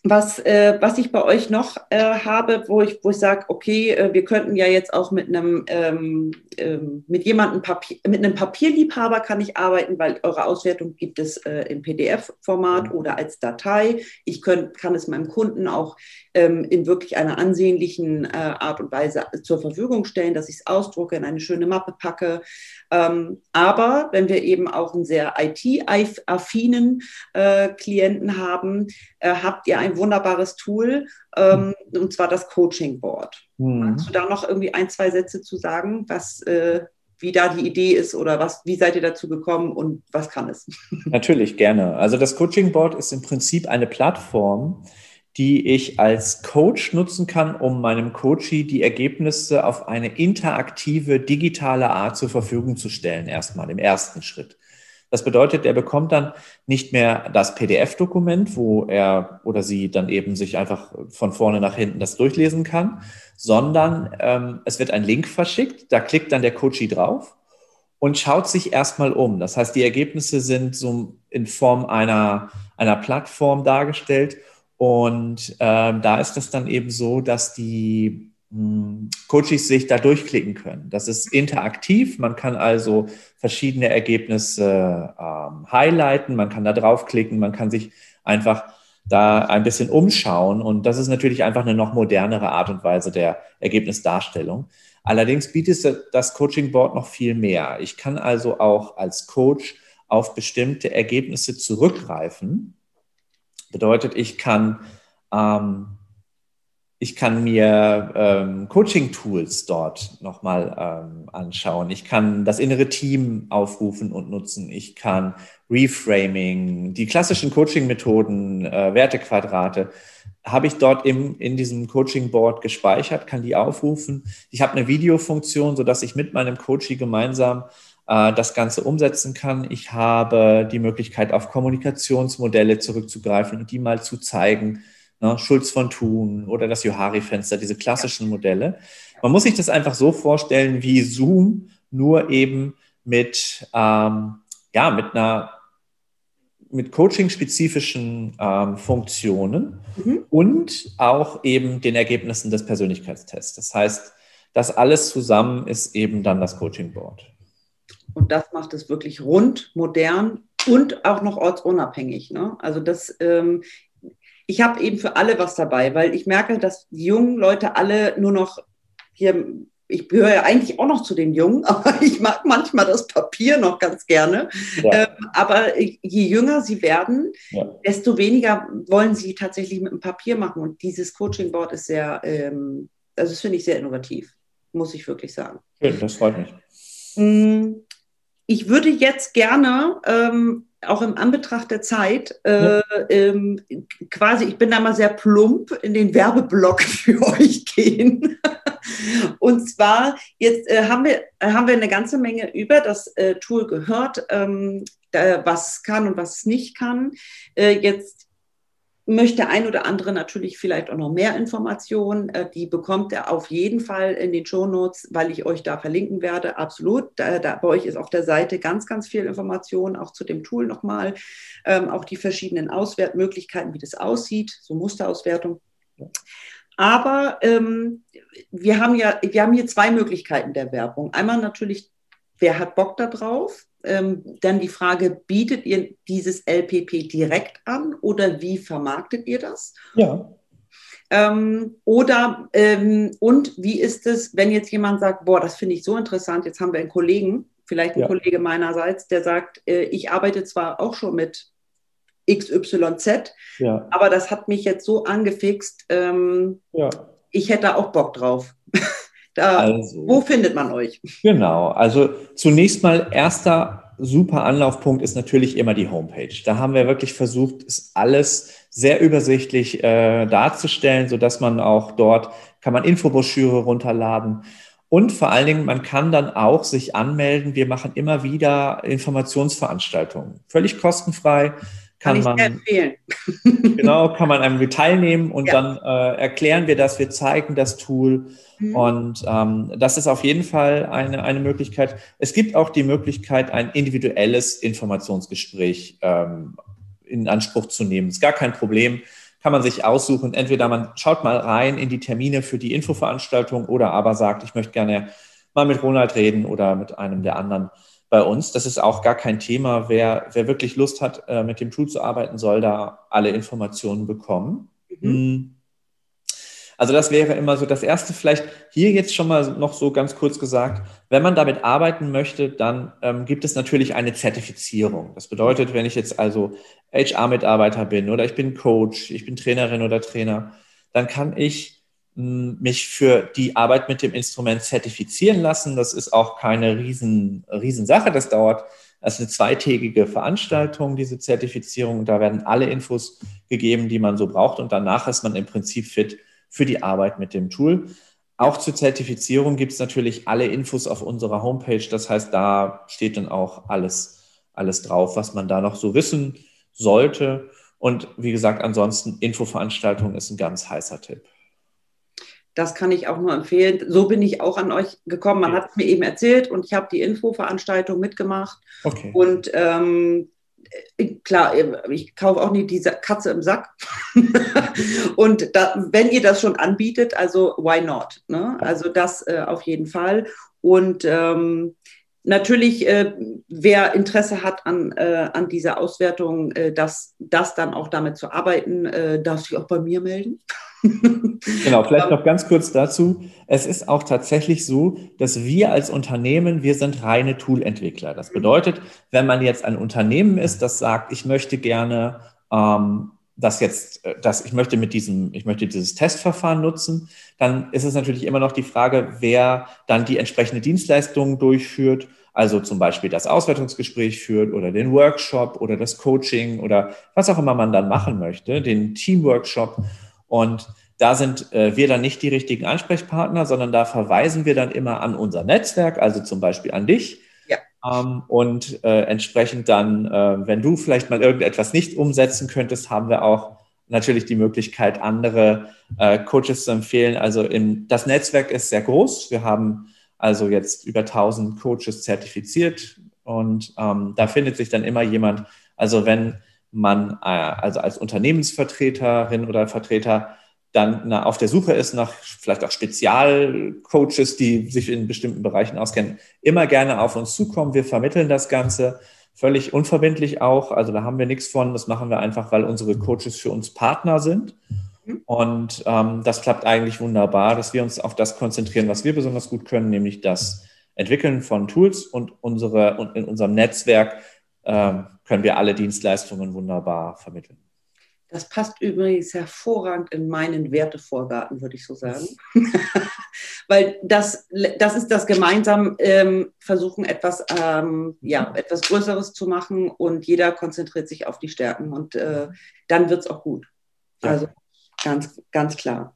was, äh, was ich bei euch noch äh, habe, wo ich, wo ich sage, okay, äh, wir könnten ja jetzt auch mit einem ähm, ähm, mit jemandem Papier, mit einem Papierliebhaber kann ich arbeiten, weil eure Auswertung gibt es äh, im PDF-Format oder als Datei. Ich könnt, kann es meinem Kunden auch ähm, in wirklich einer ansehnlichen äh, Art und Weise zur Verfügung stellen, dass ich es ausdrucke, in eine schöne Mappe packe. Ähm, aber wenn wir eben auch einen sehr IT-affinen äh, Klienten haben, habt ihr ein wunderbares Tool, ähm, und zwar das Coaching Board. Mhm. Kannst du da noch irgendwie ein, zwei Sätze zu sagen, was, äh, wie da die Idee ist oder was, wie seid ihr dazu gekommen und was kann es? Natürlich, gerne. Also das Coaching Board ist im Prinzip eine Plattform, die ich als Coach nutzen kann, um meinem Coachee die Ergebnisse auf eine interaktive, digitale Art zur Verfügung zu stellen, erstmal im ersten Schritt. Das bedeutet, er bekommt dann nicht mehr das PDF-Dokument, wo er oder sie dann eben sich einfach von vorne nach hinten das durchlesen kann, sondern ähm, es wird ein Link verschickt, da klickt dann der Coachee drauf und schaut sich erstmal um. Das heißt, die Ergebnisse sind so in Form einer, einer Plattform dargestellt und ähm, da ist es dann eben so, dass die Coaches sich da durchklicken können. Das ist interaktiv. Man kann also verschiedene Ergebnisse ähm, highlighten. Man kann da draufklicken. Man kann sich einfach da ein bisschen umschauen. Und das ist natürlich einfach eine noch modernere Art und Weise der Ergebnisdarstellung. Allerdings bietet das Coaching Board noch viel mehr. Ich kann also auch als Coach auf bestimmte Ergebnisse zurückgreifen. Bedeutet, ich kann ähm, ich kann mir ähm, Coaching-Tools dort nochmal ähm, anschauen. Ich kann das innere Team aufrufen und nutzen. Ich kann Reframing, die klassischen Coaching-Methoden, äh, Wertequadrate, habe ich dort im, in diesem Coaching-Board gespeichert, kann die aufrufen. Ich habe eine Videofunktion, sodass ich mit meinem Coaching gemeinsam äh, das Ganze umsetzen kann. Ich habe die Möglichkeit, auf Kommunikationsmodelle zurückzugreifen und die mal zu zeigen. Ne? Schulz von Thun oder das Johari-Fenster, diese klassischen Modelle. Man muss sich das einfach so vorstellen wie Zoom, nur eben mit, ähm, ja, mit einer mit coaching-spezifischen ähm, Funktionen mhm. und auch eben den Ergebnissen des Persönlichkeitstests. Das heißt, das alles zusammen ist eben dann das Coaching Board. Und das macht es wirklich rund, modern und auch noch ortsunabhängig. Ne? Also das, ähm, ich habe eben für alle was dabei, weil ich merke, dass die jungen Leute alle nur noch hier ich gehöre ja eigentlich auch noch zu den Jungen, aber ich mag manchmal das Papier noch ganz gerne. Ja. Ähm, aber je jünger sie werden, ja. desto weniger wollen sie tatsächlich mit dem Papier machen. Und dieses Coaching Board ist sehr, ähm, also das finde ich sehr innovativ, muss ich wirklich sagen. Schön, das freut mich. Mm, ich würde jetzt gerne ähm, auch im Anbetracht der Zeit, äh, ähm, quasi, ich bin da mal sehr plump in den Werbeblock für euch gehen. Und zwar, jetzt äh, haben, wir, haben wir eine ganze Menge über das äh, Tool gehört, ähm, da, was kann und was es nicht kann. Äh, jetzt möchte ein oder andere natürlich vielleicht auch noch mehr Informationen. Äh, die bekommt er auf jeden Fall in den Show Notes, weil ich euch da verlinken werde. Absolut. Da, da, bei euch ist auf der Seite ganz, ganz viel Information, auch zu dem Tool nochmal. Ähm, auch die verschiedenen Auswertmöglichkeiten, wie das aussieht, so Musterauswertung. Aber ähm, wir haben ja, wir haben hier zwei Möglichkeiten der Werbung. Einmal natürlich, wer hat Bock da drauf? Ähm, dann die Frage, bietet ihr dieses LPP direkt an oder wie vermarktet ihr das? Ja. Ähm, oder ähm, und wie ist es, wenn jetzt jemand sagt, boah, das finde ich so interessant, jetzt haben wir einen Kollegen, vielleicht ein ja. Kollege meinerseits, der sagt, äh, ich arbeite zwar auch schon mit XYZ, ja. aber das hat mich jetzt so angefixt, ähm, ja. ich hätte auch Bock drauf. Da, also, wo findet man euch? Genau, also zunächst mal erster super Anlaufpunkt ist natürlich immer die Homepage. Da haben wir wirklich versucht, es alles sehr übersichtlich äh, darzustellen, sodass man auch dort kann man Infobroschüre runterladen. Und vor allen Dingen, man kann dann auch sich anmelden. Wir machen immer wieder Informationsveranstaltungen. Völlig kostenfrei. Kann, kann man, genau, kann man einem teilnehmen und ja. dann äh, erklären wir das, wir zeigen das Tool Mhm. Und ähm, das ist auf jeden Fall eine, eine Möglichkeit. Es gibt auch die Möglichkeit, ein individuelles Informationsgespräch ähm, in Anspruch zu nehmen. Ist gar kein Problem. Kann man sich aussuchen. Entweder man schaut mal rein in die Termine für die Infoveranstaltung oder aber sagt, ich möchte gerne mal mit Ronald reden oder mit einem der anderen bei uns. Das ist auch gar kein Thema. Wer, wer wirklich Lust hat, äh, mit dem Tool zu arbeiten, soll da alle Informationen bekommen. Mhm. Hm. Also das wäre immer so das Erste. Vielleicht hier jetzt schon mal noch so ganz kurz gesagt, wenn man damit arbeiten möchte, dann ähm, gibt es natürlich eine Zertifizierung. Das bedeutet, wenn ich jetzt also HR-Mitarbeiter bin oder ich bin Coach, ich bin Trainerin oder Trainer, dann kann ich mich für die Arbeit mit dem Instrument zertifizieren lassen. Das ist auch keine riesen, riesen Sache. Das dauert, das ist eine zweitägige Veranstaltung, diese Zertifizierung. Da werden alle Infos gegeben, die man so braucht. Und danach ist man im Prinzip fit für die Arbeit mit dem Tool. Auch zur Zertifizierung gibt es natürlich alle Infos auf unserer Homepage. Das heißt, da steht dann auch alles, alles drauf, was man da noch so wissen sollte. Und wie gesagt, ansonsten Infoveranstaltung ist ein ganz heißer Tipp. Das kann ich auch nur empfehlen. So bin ich auch an euch gekommen. Man okay. hat es mir eben erzählt und ich habe die Infoveranstaltung mitgemacht. Okay. Und ähm, äh, klar, äh, ich kaufe auch nicht diese Katze im Sack. und da, wenn ihr das schon anbietet, also why not? Ne? Also das äh, auf jeden Fall. Und ähm, natürlich, äh, wer Interesse hat an, äh, an dieser Auswertung, äh, das, das dann auch damit zu arbeiten, darf sich auch bei mir melden. genau, vielleicht noch ganz kurz dazu. Es ist auch tatsächlich so, dass wir als Unternehmen, wir sind reine Tool-Entwickler. Das bedeutet, wenn man jetzt ein Unternehmen ist, das sagt, ich möchte gerne ähm, das jetzt, äh, das, ich möchte mit diesem, ich möchte dieses Testverfahren nutzen, dann ist es natürlich immer noch die Frage, wer dann die entsprechende Dienstleistung durchführt, also zum Beispiel das Auswertungsgespräch führt oder den Workshop oder das Coaching oder was auch immer man dann machen möchte, den Teamworkshop. Und da sind äh, wir dann nicht die richtigen Ansprechpartner, sondern da verweisen wir dann immer an unser Netzwerk, also zum Beispiel an dich. Ähm, und äh, entsprechend dann, äh, wenn du vielleicht mal irgendetwas nicht umsetzen könntest, haben wir auch natürlich die Möglichkeit, andere äh, Coaches zu empfehlen. Also in, das Netzwerk ist sehr groß. Wir haben also jetzt über 1000 Coaches zertifiziert und ähm, da findet sich dann immer jemand. Also wenn man äh, also als Unternehmensvertreterin oder Vertreter dann auf der Suche ist nach vielleicht auch Spezialcoaches, die sich in bestimmten Bereichen auskennen, immer gerne auf uns zukommen. Wir vermitteln das Ganze völlig unverbindlich auch. Also da haben wir nichts von. Das machen wir einfach, weil unsere Coaches für uns Partner sind. Und ähm, das klappt eigentlich wunderbar, dass wir uns auf das konzentrieren, was wir besonders gut können, nämlich das Entwickeln von Tools und unsere und in unserem Netzwerk äh, können wir alle Dienstleistungen wunderbar vermitteln. Das passt übrigens hervorragend in meinen Wertevorgarten, würde ich so sagen. Weil das, das ist das gemeinsam ähm, versuchen, etwas, ähm, ja, etwas Größeres zu machen und jeder konzentriert sich auf die Stärken und äh, dann wird es auch gut. Ja. Also ganz, ganz klar.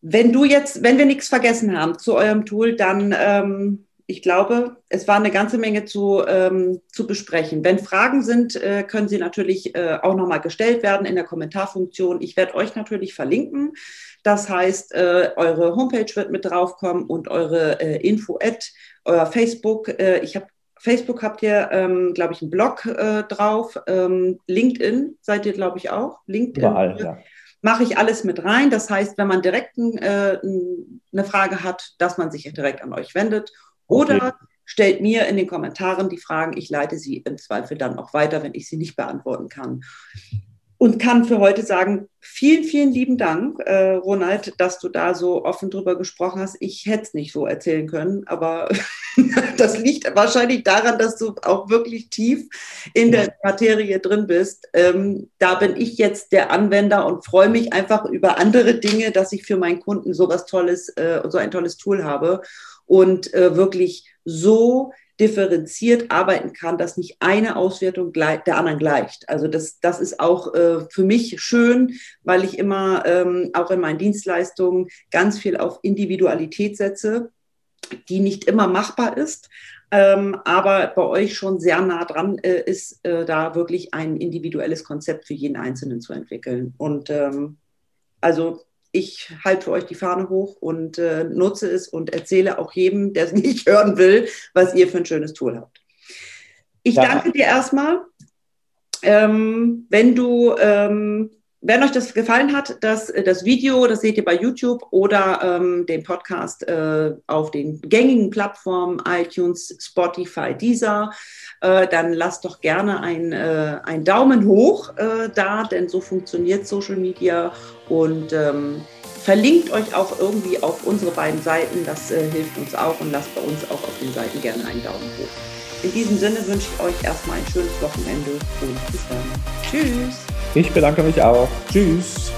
Wenn du jetzt, wenn wir nichts vergessen haben zu eurem Tool, dann ähm, ich glaube, es war eine ganze Menge zu, ähm, zu besprechen. Wenn Fragen sind, äh, können sie natürlich äh, auch nochmal gestellt werden in der Kommentarfunktion. Ich werde euch natürlich verlinken. Das heißt, äh, eure Homepage wird mit draufkommen und eure äh, Info-Ad, euer Facebook. Äh, ich habe Facebook habt ihr, ähm, glaube ich, einen Blog äh, drauf. Ähm, LinkedIn seid ihr, glaube ich, auch. LinkedIn. Überall, ja mache ich alles mit rein. Das heißt, wenn man direkt äh, eine Frage hat, dass man sich direkt an euch wendet. Oder okay. stellt mir in den Kommentaren die Fragen. Ich leite sie im Zweifel dann auch weiter, wenn ich sie nicht beantworten kann. Und kann für heute sagen, vielen, vielen lieben Dank, äh, Ronald, dass du da so offen drüber gesprochen hast. Ich hätte es nicht so erzählen können, aber das liegt wahrscheinlich daran, dass du auch wirklich tief in der Materie drin bist. Ähm, da bin ich jetzt der Anwender und freue mich einfach über andere Dinge, dass ich für meinen Kunden so was Tolles, äh, so ein tolles Tool habe und äh, wirklich so differenziert arbeiten kann, dass nicht eine Auswertung der anderen gleicht. Also das, das ist auch äh, für mich schön, weil ich immer ähm, auch in meinen Dienstleistungen ganz viel auf Individualität setze, die nicht immer machbar ist, ähm, aber bei euch schon sehr nah dran äh, ist, äh, da wirklich ein individuelles Konzept für jeden Einzelnen zu entwickeln. Und ähm, also ich halte für euch die Fahne hoch und äh, nutze es und erzähle auch jedem, der es nicht hören will, was ihr für ein schönes Tool habt. Ich ja. danke dir erstmal. Ähm, wenn du ähm, wenn euch das gefallen hat, das, äh, das Video, das seht ihr bei YouTube oder ähm, den Podcast äh, auf den gängigen Plattformen iTunes, Spotify, Deezer, äh, dann lasst doch gerne ein, äh, einen Daumen hoch äh, da, denn so funktioniert Social Media und ähm, verlinkt euch auch irgendwie auf unsere beiden Seiten, das äh, hilft uns auch und lasst bei uns auch auf den Seiten gerne einen Daumen hoch. In diesem Sinne wünsche ich euch erstmal ein schönes Wochenende und bis dann. Tschüss. Ich bedanke mich auch. Tschüss.